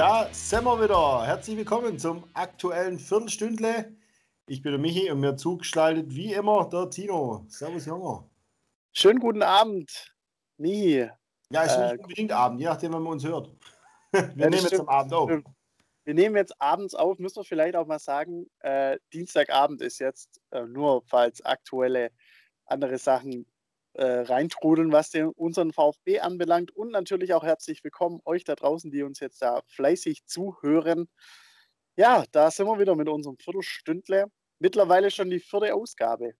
Da sind wir wieder. Herzlich willkommen zum aktuellen Viertelstündle. Ich bin der Michi und mir zugeschaltet wie immer der Tino. Servus, Junge. Schönen guten Abend, Michi. Ja, ist nicht äh, unbedingt Abend, je nachdem, wann man uns hört. Wir ja, nehmen jetzt am Abend auf. Wir nehmen jetzt abends auf, müssen wir vielleicht auch mal sagen, äh, Dienstagabend ist jetzt, äh, nur falls aktuelle andere Sachen äh, reintrudeln, was den, unseren VfB anbelangt. Und natürlich auch herzlich willkommen euch da draußen, die uns jetzt da fleißig zuhören. Ja, da sind wir wieder mit unserem Viertelstündle. Mittlerweile schon die vierte Ausgabe.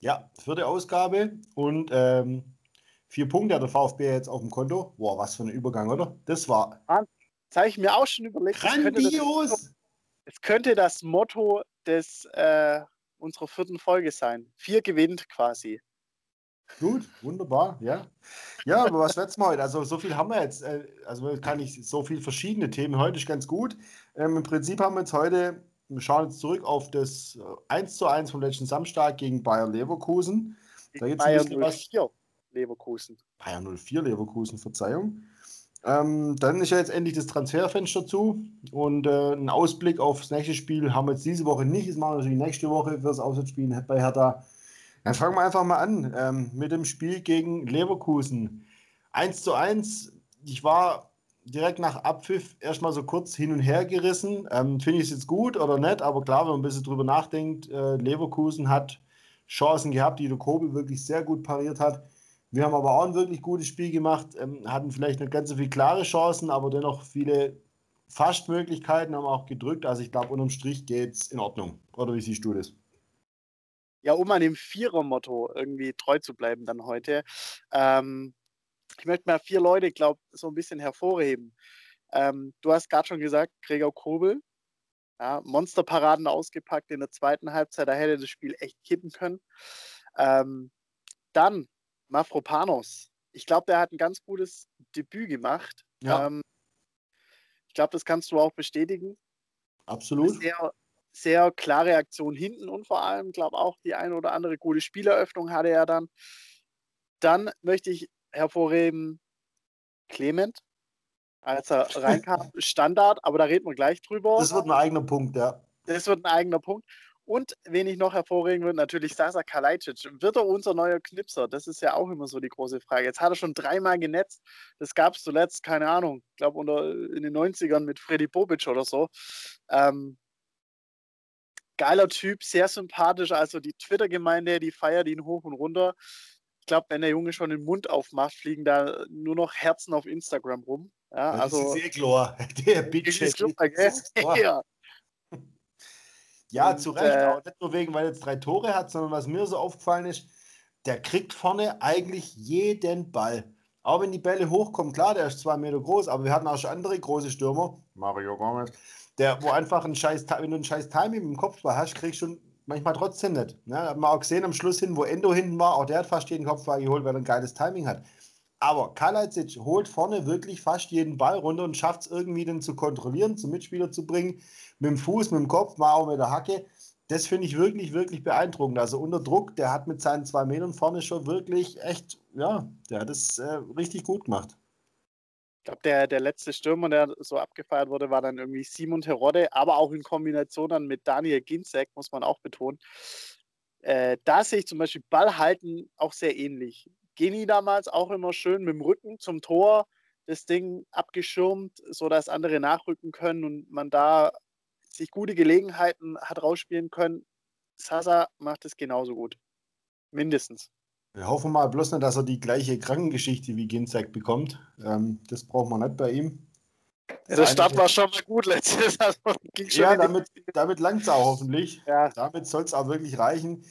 Ja, vierte Ausgabe und ähm, vier Punkte hat der VfB jetzt auf dem Konto. Boah, was für ein Übergang, oder? Das war. Das habe ich mir auch schon überlegt. Grandios! Es könnte, das Motto des, äh, unserer vierten Folge sein. Vier gewinnt quasi. Gut, wunderbar, ja. Ja, aber was letztes Mal heute? Also, so viel haben wir jetzt. Äh, also, kann ich so viele verschiedene Themen. Heute ist ganz gut. Ähm, Im Prinzip haben wir jetzt heute, wir schauen jetzt zurück auf das 1 äh, zu 1 vom letzten Samstag gegen Bayer Leverkusen. Da gibt es ein bisschen was. Leverkusen. Bayern 04 Leverkusen, Verzeihung. Ähm, dann ist ja jetzt endlich das Transferfenster zu und äh, ein Ausblick auf das nächste Spiel haben wir jetzt diese Woche nicht. Das machen wir natürlich nächste Woche für das Auswärtsspiel bei Hertha. Dann fangen wir einfach mal an ähm, mit dem Spiel gegen Leverkusen. 1 zu 1. Ich war direkt nach Abpfiff erstmal so kurz hin und her gerissen. Ähm, Finde ich es jetzt gut oder nicht? Aber klar, wenn man ein bisschen drüber nachdenkt, äh, Leverkusen hat Chancen gehabt, die der Kobel wirklich sehr gut pariert hat. Wir haben aber auch ein wirklich gutes Spiel gemacht, ähm, hatten vielleicht nicht ganz so viele klare Chancen, aber dennoch viele Fastmöglichkeiten, haben auch gedrückt. Also ich glaube, unterm Strich geht es in Ordnung. Oder wie siehst du das? Ja, um an dem Vierer-Motto irgendwie treu zu bleiben dann heute. Ähm, ich möchte mal vier Leute, glaube so ein bisschen hervorheben. Ähm, du hast gerade schon gesagt, Gregor Kobel, ja, Monsterparaden ausgepackt in der zweiten Halbzeit, da hätte das Spiel echt kippen können. Ähm, dann Mafropanos. Ich glaube, der hat ein ganz gutes Debüt gemacht. Ja. Ähm, ich glaube, das kannst du auch bestätigen. Absolut. Sehr, sehr klare Aktion hinten und vor allem, glaube auch, die eine oder andere gute Spieleröffnung hatte er dann. Dann möchte ich hervorheben Clement, als er reinkam, Standard, aber da reden wir gleich drüber. Das wird ein eigener Punkt, ja. Das wird ein eigener Punkt. Und wen ich noch hervorheben würde, natürlich Sasa Kalajdzic. Wird er unser neuer Knipser? Das ist ja auch immer so die große Frage. Jetzt hat er schon dreimal genetzt. Das gab es zuletzt, keine Ahnung, ich glaube in den 90ern mit Freddy Bobic oder so. Ähm, geiler Typ, sehr sympathisch. Also die Twitter-Gemeinde, die feiert ihn hoch und runter. Ich glaube, wenn der Junge schon den Mund aufmacht, fliegen da nur noch Herzen auf Instagram rum. Ja, also, das ist eh klar. Der Bitch. Ja. Ja, und, zu Recht. Äh, auch nicht nur wegen, weil er jetzt drei Tore hat, sondern was mir so aufgefallen ist, der kriegt vorne eigentlich jeden Ball. Auch wenn die Bälle hochkommen, klar, der ist zwei Meter groß, aber wir hatten auch schon andere große Stürmer, Mario Gomez, der, wo einfach ein scheiß, wenn du ein scheiß Timing im Kopfball hast, kriegst du schon manchmal trotzdem nicht. Ne? Hat man auch gesehen am Schluss hin, wo Endo hinten war, auch der hat fast jeden Kopfball geholt, weil er ein geiles Timing hat. Aber Kalajdzic holt vorne wirklich fast jeden Ball runter und schafft es irgendwie den zu kontrollieren, zum Mitspieler zu bringen mit dem Fuß, mit dem Kopf, mal auch mit der Hacke. Das finde ich wirklich, wirklich beeindruckend. Also unter Druck, der hat mit seinen zwei Metern vorne schon wirklich echt, ja, der hat es äh, richtig gut gemacht. Ich glaube, der, der letzte Stürmer, der so abgefeiert wurde, war dann irgendwie Simon Terodde, aber auch in Kombination dann mit Daniel Ginzek, muss man auch betonen. Äh, da sehe ich zum Beispiel Ballhalten auch sehr ähnlich. Geni damals auch immer schön mit dem Rücken zum Tor, das Ding abgeschirmt, sodass andere nachrücken können und man da sich gute Gelegenheiten hat rausspielen können. Sasa macht es genauso gut. Mindestens. Wir hoffen mal bloß nicht, dass er die gleiche Krankengeschichte wie Ginzek bekommt. Ähm, das braucht man nicht bei ihm. Das der Start war schon mal gut letztes. Also ja, damit, damit langt es auch hoffentlich. Ja. Damit soll es auch wirklich reichen.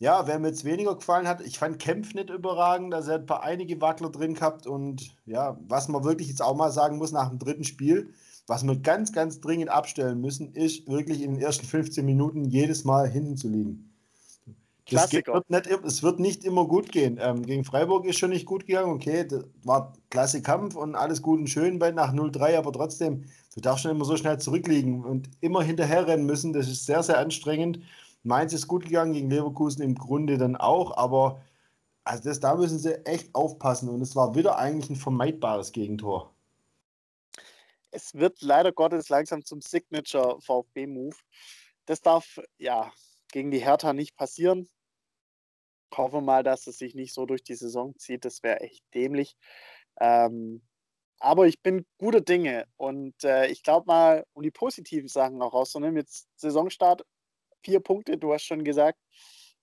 Ja, wer mir jetzt weniger gefallen hat, ich fand Kempf nicht überragend, da er ein paar einige Wackler drin gehabt und ja, was man wirklich jetzt auch mal sagen muss nach dem dritten Spiel, was wir ganz, ganz dringend abstellen müssen, ist wirklich in den ersten 15 Minuten jedes Mal hinten zu liegen. Das geht, wird nicht, es wird nicht immer gut gehen. Ähm, gegen Freiburg ist schon nicht gut gegangen. Okay, das war klasse Kampf und alles gut und schön bei nach 0-3, aber trotzdem, du darfst schon immer so schnell zurückliegen und immer hinterher rennen müssen. Das ist sehr, sehr anstrengend. Mainz ist gut gegangen, gegen Leverkusen im Grunde dann auch, aber also das, da müssen sie echt aufpassen und es war wieder eigentlich ein vermeidbares Gegentor. es wird leider Gottes langsam zum Signature VfB-Move. Das darf ja gegen die Hertha nicht passieren. Hoffe mal, dass es sich nicht so durch die Saison zieht. Das wäre echt dämlich. Ähm, aber ich bin guter Dinge und äh, ich glaube mal, um die positiven Sachen auch rauszunehmen, jetzt Saisonstart, vier Punkte, du hast schon gesagt,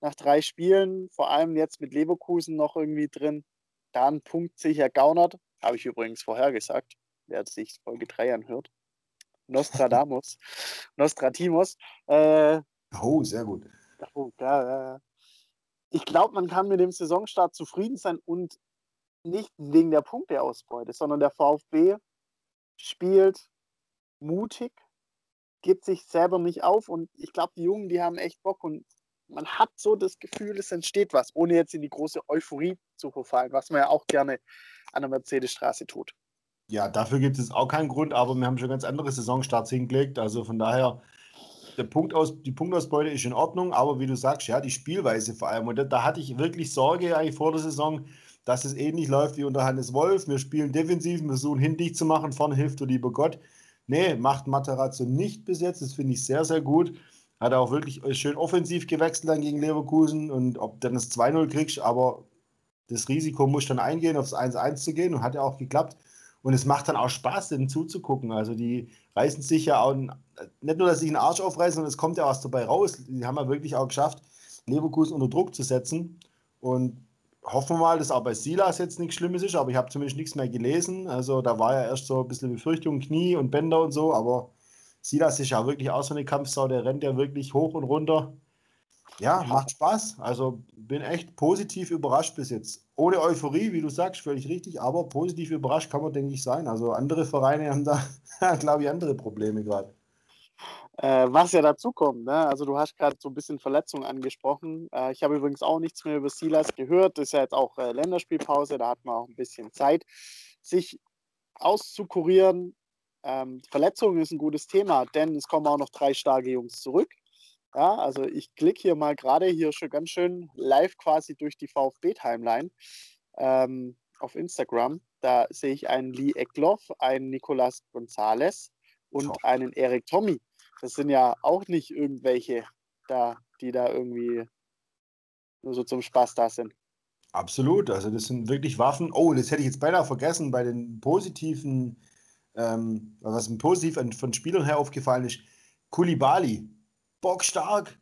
nach drei Spielen, vor allem jetzt mit Leverkusen noch irgendwie drin, da ein Punkt sicher gaunert, habe ich übrigens vorher gesagt, wer sich Folge 3 anhört. Nostradamus, Nostratimos. Äh, oh, sehr gut. Oh, ja, ich glaube, man kann mit dem Saisonstart zufrieden sein und nicht wegen der Punkteausbeute, sondern der VfB spielt mutig, gibt sich selber nicht auf und ich glaube, die Jungen, die haben echt Bock und man hat so das Gefühl, es entsteht was, ohne jetzt in die große Euphorie zu verfallen, was man ja auch gerne an der Mercedesstraße tut. Ja, dafür gibt es auch keinen Grund, aber wir haben schon ganz andere Saisonstarts hingelegt, also von daher der Punkt aus, die Punktausbeute ist in Ordnung, aber wie du sagst, ja, die Spielweise vor allem. Und da, da hatte ich wirklich Sorge eigentlich vor der Saison, dass es ähnlich läuft wie unter Hannes Wolf. Wir spielen defensiv, wir versuchen hindicht zu machen, vorne hilft du lieber Gott. Nee, macht Materazzo nicht bis jetzt. Das finde ich sehr, sehr gut. Hat er auch wirklich schön offensiv gewechselt dann gegen Leverkusen und ob du dann das 2-0 kriegst, aber das Risiko muss dann eingehen, aufs 1-1 zu gehen und hat ja auch geklappt. Und es macht dann auch Spaß, denen zuzugucken. Also die reißen sich ja auch, nicht nur, dass sie den Arsch aufreißen, sondern es kommt ja was dabei raus. Die haben ja wirklich auch geschafft, Leverkusen unter Druck zu setzen. Und hoffen wir mal, dass auch bei Silas jetzt nichts Schlimmes ist, aber ich habe zumindest nichts mehr gelesen. Also da war ja erst so ein bisschen Befürchtung, Knie und Bänder und so, aber Silas ist ja wirklich auch so eine Kampfsau, der rennt ja wirklich hoch und runter. Ja, macht Spaß. Also bin echt positiv überrascht bis jetzt. Ohne Euphorie, wie du sagst, völlig richtig, aber positiv überrascht kann man, denke ich, sein. Also andere Vereine haben da, glaube ich, andere Probleme gerade. Äh, was ja dazu kommt, ne? also du hast gerade so ein bisschen Verletzungen angesprochen. Äh, ich habe übrigens auch nichts mehr über Silas gehört. Das ist ja jetzt auch äh, Länderspielpause, da hat man auch ein bisschen Zeit, sich auszukurieren. Ähm, Verletzungen ist ein gutes Thema, denn es kommen auch noch drei starke Jungs zurück. Ja, also ich klicke hier mal gerade hier schon ganz schön live quasi durch die VfB-Timeline ähm, auf Instagram. Da sehe ich einen Lee Eckloff, einen Nicolas Gonzalez und oh. einen Erik Tommy. Das sind ja auch nicht irgendwelche da, die da irgendwie nur so zum Spaß da sind. Absolut, also das sind wirklich Waffen. Oh, das hätte ich jetzt beinahe vergessen bei den positiven, ähm, was mir positiv von Spielern her aufgefallen ist. Kulibali, bockstark,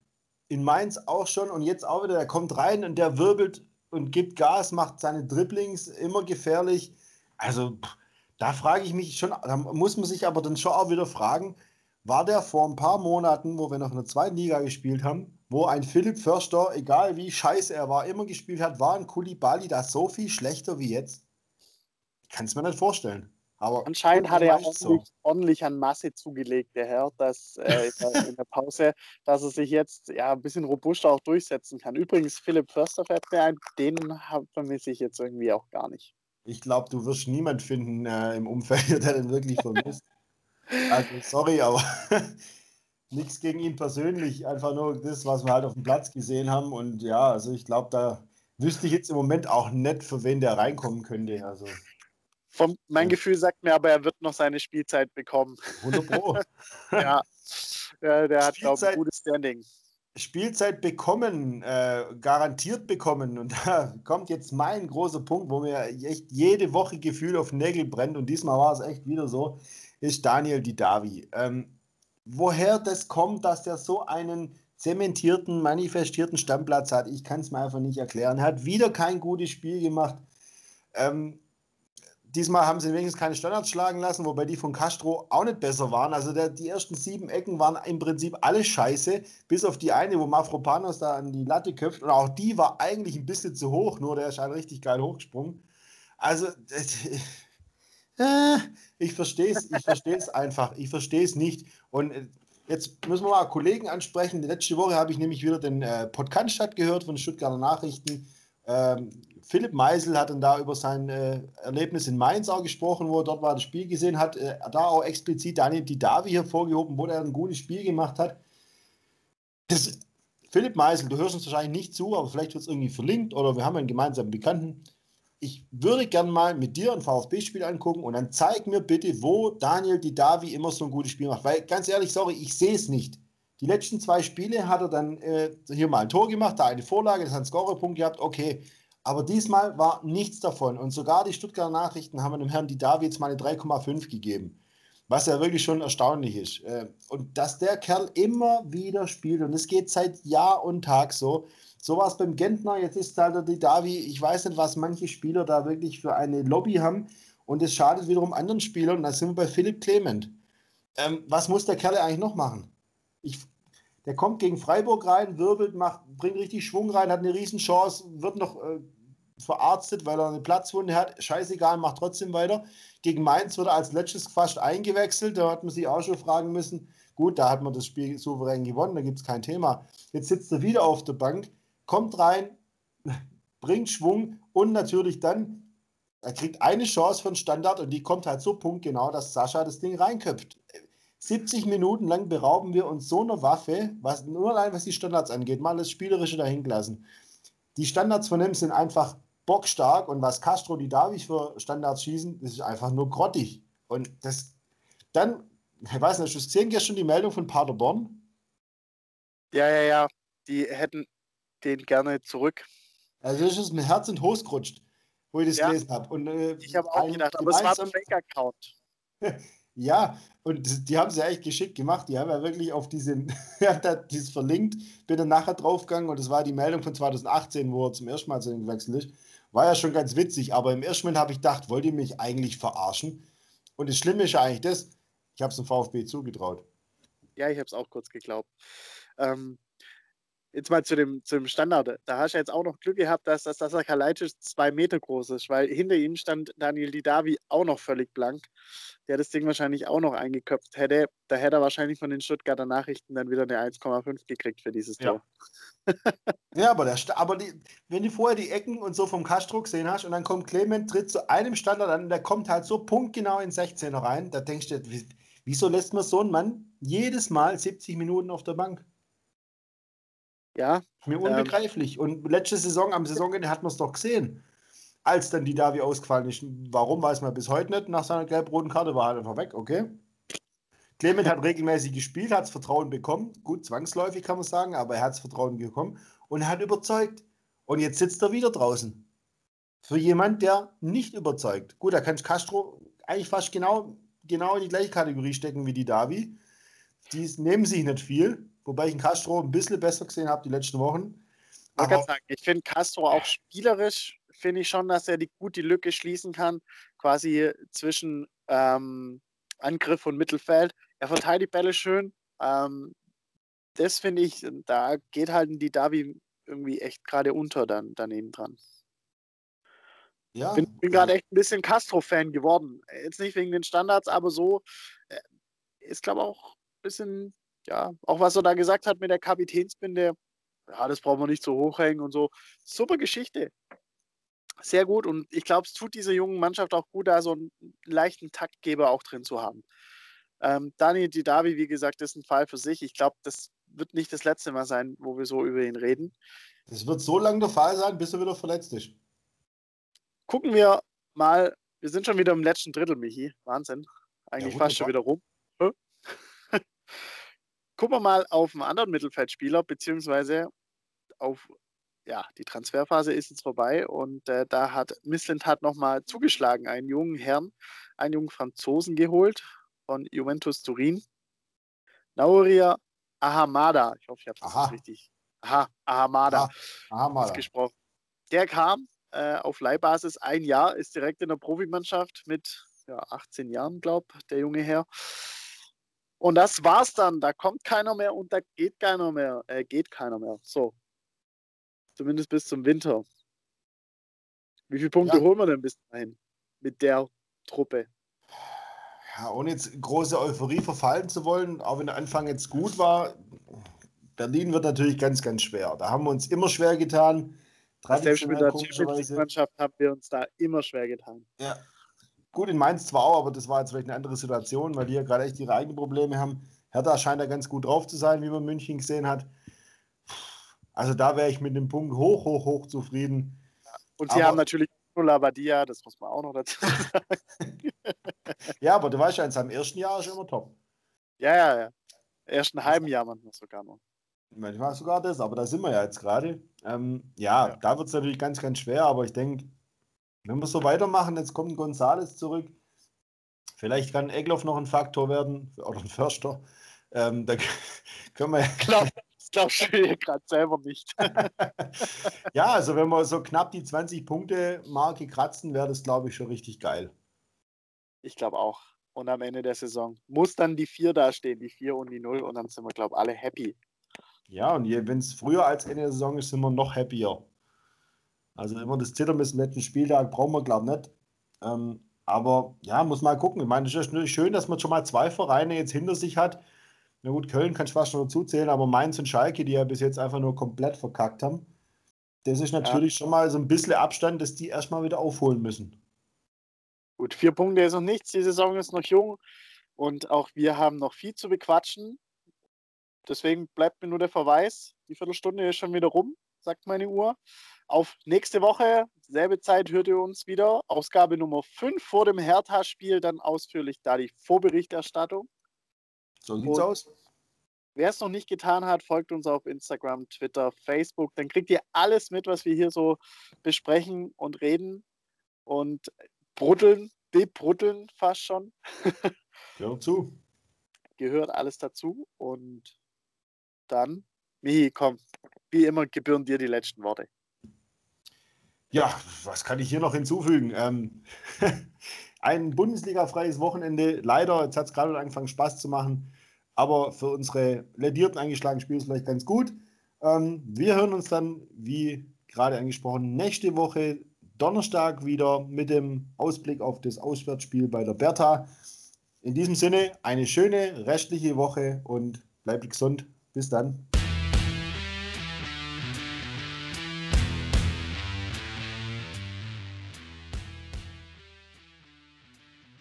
in Mainz auch schon und jetzt auch wieder, der kommt rein und der wirbelt und gibt Gas, macht seine Dribblings immer gefährlich. Also da frage ich mich schon, da muss man sich aber dann schon auch wieder fragen, war der vor ein paar Monaten, wo wir noch in der zweiten Liga gespielt haben, wo ein Philipp Förster, egal wie scheiße er war, immer gespielt hat, war ein Kulibali da so viel schlechter wie jetzt? Kann es mir nicht vorstellen. Aber Anscheinend hat er ordentlich, so. ordentlich, an Masse zugelegt, der Herr, dass äh, in der Pause, dass er sich jetzt ja ein bisschen robuster auch durchsetzen kann. Übrigens, Philipp Förster fährt mir ein, den vermisse ich jetzt irgendwie auch gar nicht. Ich glaube, du wirst niemand finden äh, im Umfeld, der den wirklich vermisst. Also, sorry, aber nichts gegen ihn persönlich. Einfach nur das, was wir halt auf dem Platz gesehen haben. Und ja, also ich glaube, da wüsste ich jetzt im Moment auch nicht, für wen der reinkommen könnte. Also. Vom, mein. Gefühl sagt mir aber, er wird noch seine Spielzeit bekommen. 100 Pro. ja. ja, der hat, glaube ich, ein gutes Standing. Spielzeit bekommen, äh, garantiert bekommen. Und da kommt jetzt mein großer Punkt, wo mir echt jede Woche Gefühl auf Nägel brennt. Und diesmal war es echt wieder so ist Daniel Didavi. Ähm, woher das kommt, dass der so einen zementierten, manifestierten Stammplatz hat, ich kann es mir einfach nicht erklären. Er hat wieder kein gutes Spiel gemacht. Ähm, diesmal haben sie wenigstens keine Standards schlagen lassen, wobei die von Castro auch nicht besser waren. Also der, die ersten sieben Ecken waren im Prinzip alle scheiße, bis auf die eine, wo Mafropanos da an die Latte köpft. Und auch die war eigentlich ein bisschen zu hoch, nur der ist halt richtig geil hochgesprungen. Also, äh, ich verstehe es, ich verstehe es einfach, ich verstehe es nicht. Und äh, jetzt müssen wir mal Kollegen ansprechen. Letzte Woche habe ich nämlich wieder den äh, Podcast gehört von Stuttgarter Nachrichten. Ähm, Philipp Meisel hat dann da über sein äh, Erlebnis in Mainz auch gesprochen, wo er dort war, das Spiel gesehen hat. Äh, da auch explizit Daniel Didavi hervorgehoben, wo er ein gutes Spiel gemacht hat. Das, Philipp Meisel, du hörst uns wahrscheinlich nicht zu, aber vielleicht wird es irgendwie verlinkt oder wir haben einen gemeinsamen Bekannten. ich würde gern mal mit dir ein VfB-Spiel angucken und dann zeig mir bitte, wo Daniel Didavi immer so ein gutes Spiel macht. Weil ganz ehrlich, sorry, ich sehe es nicht. Die letzten zwei Spiele hat er dann äh, hier mal ein Tor gemacht, da eine Vorlage, das hat einen Scorerpunkt gehabt, okay. Aber diesmal war nichts davon. Und sogar die Stuttgarter Nachrichten haben dem Herrn Didavi jetzt mal eine 3,5 gegeben. Was ja wirklich schon erstaunlich ist. Äh, und dass der Kerl immer wieder spielt, und es geht seit Jahr und Tag so. So war es beim Gentner, jetzt ist halt der Didavi, ich weiß nicht, was manche Spieler da wirklich für eine Lobby haben. Und es schadet wiederum anderen Spielern. Und da sind wir bei Philipp Clement. Ähm, was muss der Kerl eigentlich noch machen? Ich, der kommt gegen Freiburg rein, wirbelt, macht, bringt richtig Schwung rein, hat eine Riesenchance, wird noch äh, verarztet, weil er eine Platzwunde hat. Scheißegal, macht trotzdem weiter. Gegen Mainz wird er als letztes fast eingewechselt. Da hat man sich auch schon fragen müssen. Gut, da hat man das Spiel souverän gewonnen, da gibt es kein Thema. Jetzt sitzt er wieder auf der Bank, kommt rein, bringt Schwung und natürlich dann, er kriegt eine Chance von Standard und die kommt halt so punktgenau, dass Sascha das Ding reinköpft. 70 Minuten lang berauben wir uns so eine Waffe, was nur allein was die Standards angeht, mal das Spielerische dahin gelassen. Die Standards von ihm sind einfach bockstark und was Castro die Davi für Standards schießen, das ist einfach nur grottig. Und das dann, ich weiß nicht, hast du gesehen gestern die Meldung von Paderborn? Ja, ja, ja. Die hätten den gerne zurück. Also das ist mir Herz und Hose gerutscht, wo ich das ja. gelesen habe. äh, ich habe auch gedacht, aber es war ein Fake-Account. ja, und die haben sie ja echt geschickt gemacht. Die haben ja wirklich auf diesen, dieses verlinkt, bin dann nachher draufgegangen und das war die Meldung von 2018, wo er zum ersten Mal zu den gewechselt ist. War ja schon ganz witzig, aber im ersten Moment habe ich gedacht, wollt ihr mich eigentlich verarschen? Und das Schlimme ist ja eigentlich das, ich habe es dem VfB zugetraut. Ja, ich habe es auch kurz geglaubt. Ähm, jetzt mal zu dem, zu dem Standard. Da hast du jetzt auch noch Glück gehabt, dass, dass der Kalajdzic zwei Meter groß ist, weil hinter ihm stand Daniel Didavi auch noch völlig blank, der das Ding wahrscheinlich auch noch eingeköpft hätte. Da hätte er wahrscheinlich von den Stuttgarter Nachrichten dann wieder eine 1,5 gekriegt für dieses Tor. Ja, ja aber, der, aber die, wenn du vorher die Ecken und so vom Castro gesehen hast und dann kommt Clement, tritt zu einem Standard an, der kommt halt so punktgenau in 16 rein, da denkst du, wieso lässt man so einen Mann jedes Mal 70 Minuten auf der Bank? Ja. Mir ähm, unbegreiflich. Ähm, und letzte Saison, am Saisonende hat man es doch gesehen. Als dann die Davi ausgefallen ist. Warum, weiß man bis heute nicht. Nach seiner gelb-roten Karte war er einfach weg, okay. Clement hat regelmäßig gespielt, hat das Vertrauen bekommen. Gut, zwangsläufig kann man sagen, aber er hat das Vertrauen bekommen und er hat überzeugt. Und jetzt sitzt er wieder draußen. Für jemand, der nicht überzeugt. Gut, da kann Castro eigentlich fast genau, genau in die gleiche Kategorie stecken wie die Davi. Die nehmen sich nicht viel, wobei ich einen Castro ein bisschen besser gesehen habe die letzten Wochen. Aber, sagen, ich finde Castro auch spielerisch, finde ich schon, dass er die, gut die Lücke schließen kann, quasi zwischen ähm, Angriff und Mittelfeld. Er verteidigt Bälle schön. Ähm, das finde ich, da geht halt die Davi irgendwie echt gerade unter dann daneben dran. Ja. Bin, bin gerade echt ein bisschen Castro-Fan geworden. Jetzt nicht wegen den Standards, aber so äh, ist, glaube ich, auch ein bisschen ja, auch was er da gesagt hat mit der Kapitänsbinde, ja, das brauchen wir nicht so hochhängen und so. Super Geschichte. Sehr gut und ich glaube, es tut dieser jungen Mannschaft auch gut, da so einen leichten Taktgeber auch drin zu haben. Ähm, Dani Didavi, wie gesagt, ist ein Fall für sich. Ich glaube, das wird nicht das letzte Mal sein, wo wir so über ihn reden. Das wird so lange der Fall sein, bis er wieder verletzt ist. Gucken wir mal. Wir sind schon wieder im letzten Drittel, Michi. Wahnsinn. Eigentlich ja, fast schon wieder rum gucken wir mal auf einen anderen Mittelfeldspieler, beziehungsweise auf, ja, die Transferphase ist jetzt vorbei und äh, da hat Missland hat nochmal zugeschlagen, einen jungen Herrn, einen jungen Franzosen geholt von Juventus Turin. Nauria Ahamada, ich hoffe, ich habe das richtig. Aha, Ahamada, Aha, Ahamada. gesprochen. Der kam äh, auf Leihbasis ein Jahr, ist direkt in der Profimannschaft mit ja, 18 Jahren, glaube der junge Herr. Und das war's dann. Da kommt keiner mehr und da geht keiner mehr. Äh, geht keiner mehr. So. Zumindest bis zum Winter. Wie viele Punkte ja. holen wir denn bis dahin mit der Truppe? Ja, ohne jetzt große Euphorie verfallen zu wollen, auch wenn der Anfang jetzt gut war, Berlin wird natürlich ganz, ganz schwer. Da haben wir uns immer schwer getan. Selbst mit der Champions-Mannschaft haben wir uns da immer schwer getan. Ja, Gut, in Mainz zwar auch, aber das war jetzt vielleicht eine andere Situation, weil die ja gerade echt ihre eigenen Probleme haben. Hertha scheint da ganz gut drauf zu sein, wie man München gesehen hat. Also da wäre ich mit dem Punkt hoch, hoch, hoch zufrieden. Und sie aber, haben natürlich Labadia, das muss man auch noch dazu sagen. ja, aber du weißt ja, in seinem ersten Jahr ist er immer top. Ja, ja, ja. Ersten halben Jahr manchmal sogar noch. Manchmal sogar das, aber da sind wir ja jetzt gerade. Ähm, ja, ja, da wird es natürlich ganz, ganz schwer, aber ich denke, wenn wir so weitermachen, jetzt kommt Gonzales zurück. Vielleicht kann Egloff noch ein Faktor werden oder ein Förster. Ähm, da können wir ja. Glaub, das glaubst du hier gerade selber nicht. ja, also wenn wir so knapp die 20-Punkte-Marke kratzen, wäre das, glaube ich, schon richtig geil. Ich glaube auch. Und am Ende der Saison muss dann die 4 dastehen, die 4 und die 0, und dann sind wir, glaube ich, alle happy. Ja, und wenn es früher als Ende der Saison ist, sind wir noch happier. Also immer das Zittern bis zum letzten Spieltag brauchen wir, glaube ich, nicht. Ähm, aber ja, muss mal gucken. Ich meine, es ist natürlich schön, dass man schon mal zwei Vereine jetzt hinter sich hat. Na gut, Köln kann ich fast schon dazu zählen, aber Mainz und Schalke, die ja bis jetzt einfach nur komplett verkackt haben. Das ist natürlich ja. schon mal so ein bisschen Abstand, dass die erstmal wieder aufholen müssen. Gut, vier Punkte ist noch nichts. Die Saison ist noch jung und auch wir haben noch viel zu bequatschen. Deswegen bleibt mir nur der Verweis. Die Viertelstunde ist schon wieder rum, sagt meine Uhr. Auf nächste Woche, selbe Zeit, hört ihr uns wieder. Ausgabe Nummer 5 vor dem Hertha-Spiel, dann ausführlich da die Vorberichterstattung. So sieht's Und aus. Wer es noch nicht getan hat, folgt uns auf Instagram, Twitter, Facebook. Dann kriegt ihr alles mit, was wir hier so besprechen und reden und bruddeln, bebruddeln fast schon. Gehört zu. Gehört alles dazu. Und dann, Mihi, komm, wie immer gebühren dir die letzten Worte. Ja, was kann ich hier noch hinzufügen? Ähm, ein Bundesliga-freies Wochenende. Leider, jetzt hat es gerade angefangen Spaß zu machen, aber für unsere ledierten eingeschlagenen Spiele ist es vielleicht ganz gut. Ähm, wir hören uns dann, wie gerade angesprochen, nächste Woche Donnerstag wieder mit dem Ausblick auf das Auswärtsspiel bei der Bertha. In diesem Sinne, eine schöne restliche Woche und bleibt gesund. Bis dann.